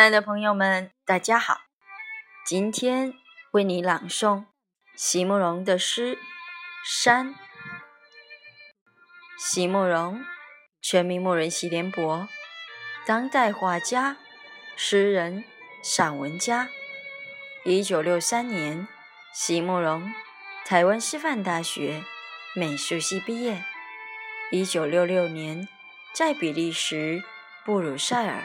亲爱的朋友们，大家好！今天为你朗诵席慕容的诗《山》。席慕容，全名慕人席联博，当代画家、诗人、散文家。一九六三年，席慕容台湾师范大学美术系毕业。一九六六年，在比利时布鲁塞尔。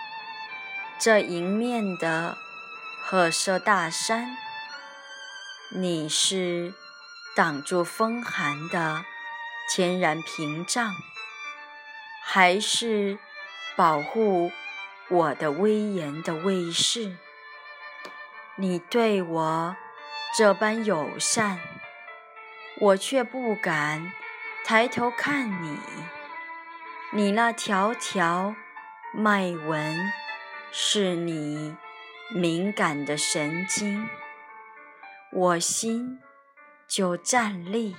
这迎面的褐色大山，你是挡住风寒的天然屏障，还是保护我的威严的卫士？你对我这般友善，我却不敢抬头看你。你那条条脉纹。是你敏感的神经，我心就站立。